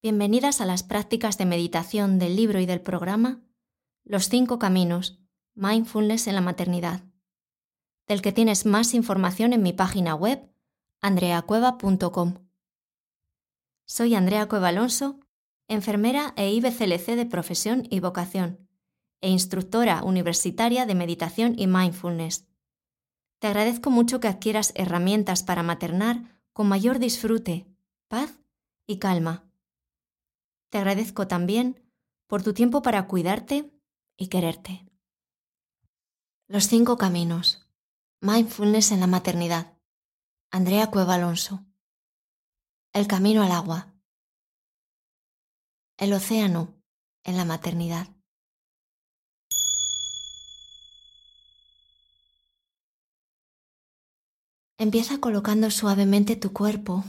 Bienvenidas a las prácticas de meditación del libro y del programa Los cinco caminos, Mindfulness en la maternidad, del que tienes más información en mi página web andreacueva.com. Soy Andrea Cueva Alonso, enfermera e IBCLC de profesión y vocación, e instructora universitaria de meditación y mindfulness. Te agradezco mucho que adquieras herramientas para maternar con mayor disfrute, paz y calma te agradezco también por tu tiempo para cuidarte y quererte. Los cinco caminos. Mindfulness en la maternidad. Andrea Cueva Alonso. El camino al agua. El océano en la maternidad. Empieza colocando suavemente tu cuerpo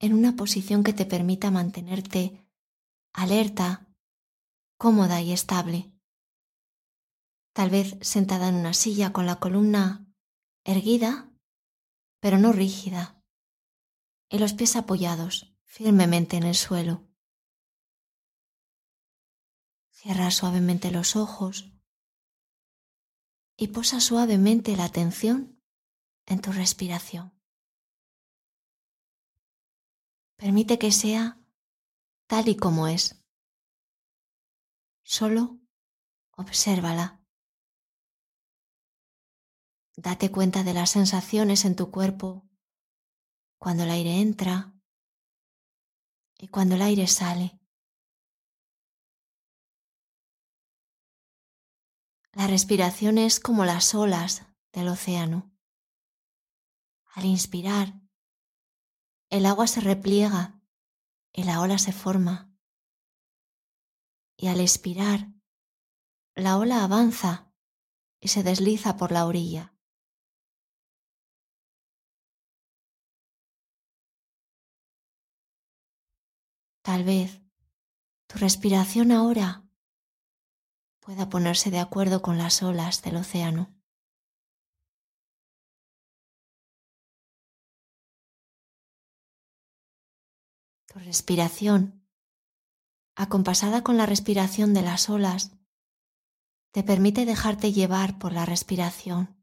en una posición que te permita mantenerte alerta, cómoda y estable. Tal vez sentada en una silla con la columna erguida, pero no rígida, y los pies apoyados firmemente en el suelo. Cierra suavemente los ojos y posa suavemente la atención en tu respiración. Permite que sea tal y como es. Solo obsérvala. Date cuenta de las sensaciones en tu cuerpo cuando el aire entra y cuando el aire sale. La respiración es como las olas del océano. Al inspirar, el agua se repliega la ola se forma. Y al expirar, la ola avanza y se desliza por la orilla. Tal vez tu respiración ahora pueda ponerse de acuerdo con las olas del océano. Tu respiración, acompasada con la respiración de las olas, te permite dejarte llevar por la respiración.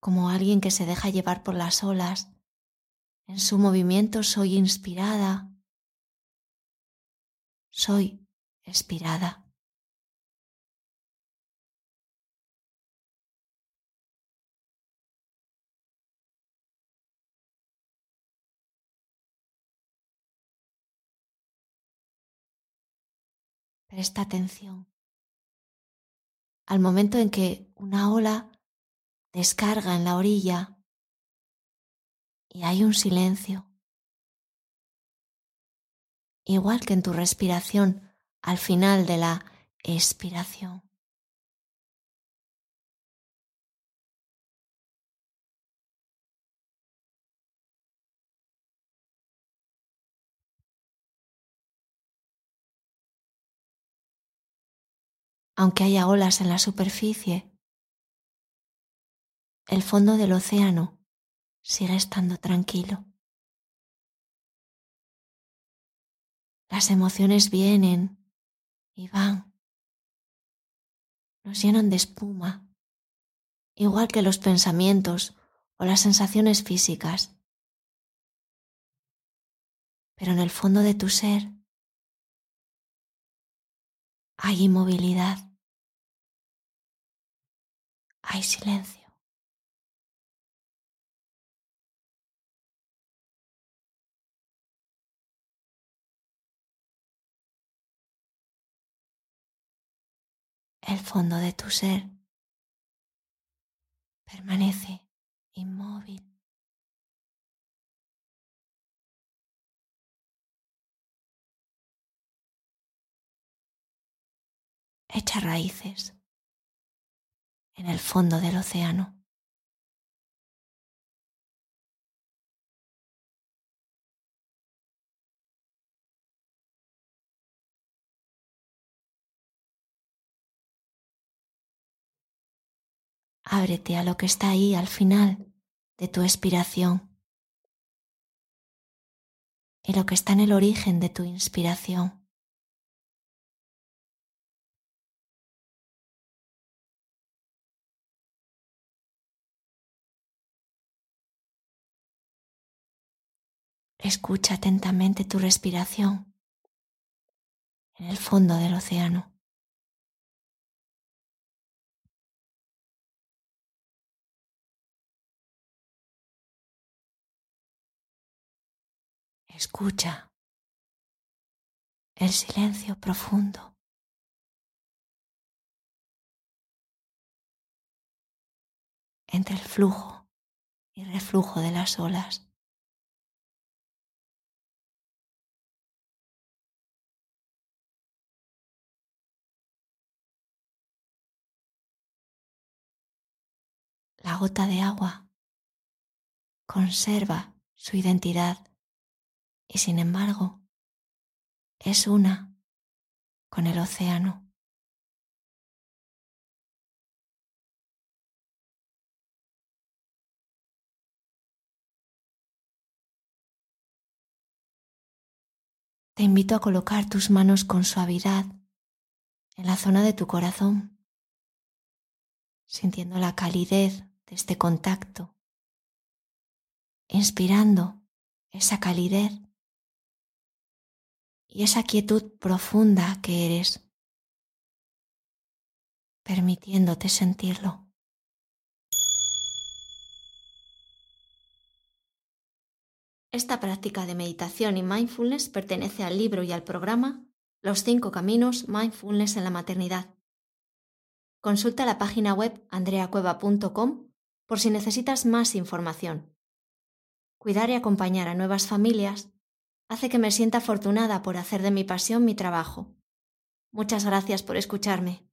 Como alguien que se deja llevar por las olas, en su movimiento soy inspirada, soy expirada. Presta atención al momento en que una ola descarga en la orilla y hay un silencio. Igual que en tu respiración al final de la expiración. Aunque haya olas en la superficie, el fondo del océano sigue estando tranquilo. Las emociones vienen y van, nos llenan de espuma, igual que los pensamientos o las sensaciones físicas. Pero en el fondo de tu ser hay inmovilidad. Hay silencio. El fondo de tu ser permanece inmóvil. Echa raíces en el fondo del océano. Ábrete a lo que está ahí al final de tu expiración. y lo que está en el origen de tu inspiración. Escucha atentamente tu respiración en el fondo del océano. Escucha el silencio profundo. entre el flujo y reflujo de las olas. La gota de agua conserva su identidad y sin embargo es una con el océano. Te invito a colocar tus manos con suavidad en la zona de tu corazón, sintiendo la calidez de este contacto, inspirando esa calidez y esa quietud profunda que eres, permitiéndote sentirlo. Esta práctica de meditación y mindfulness pertenece al libro y al programa Los cinco caminos mindfulness en la maternidad. Consulta la página web andreacueva.com por si necesitas más información. Cuidar y acompañar a nuevas familias hace que me sienta afortunada por hacer de mi pasión mi trabajo. Muchas gracias por escucharme.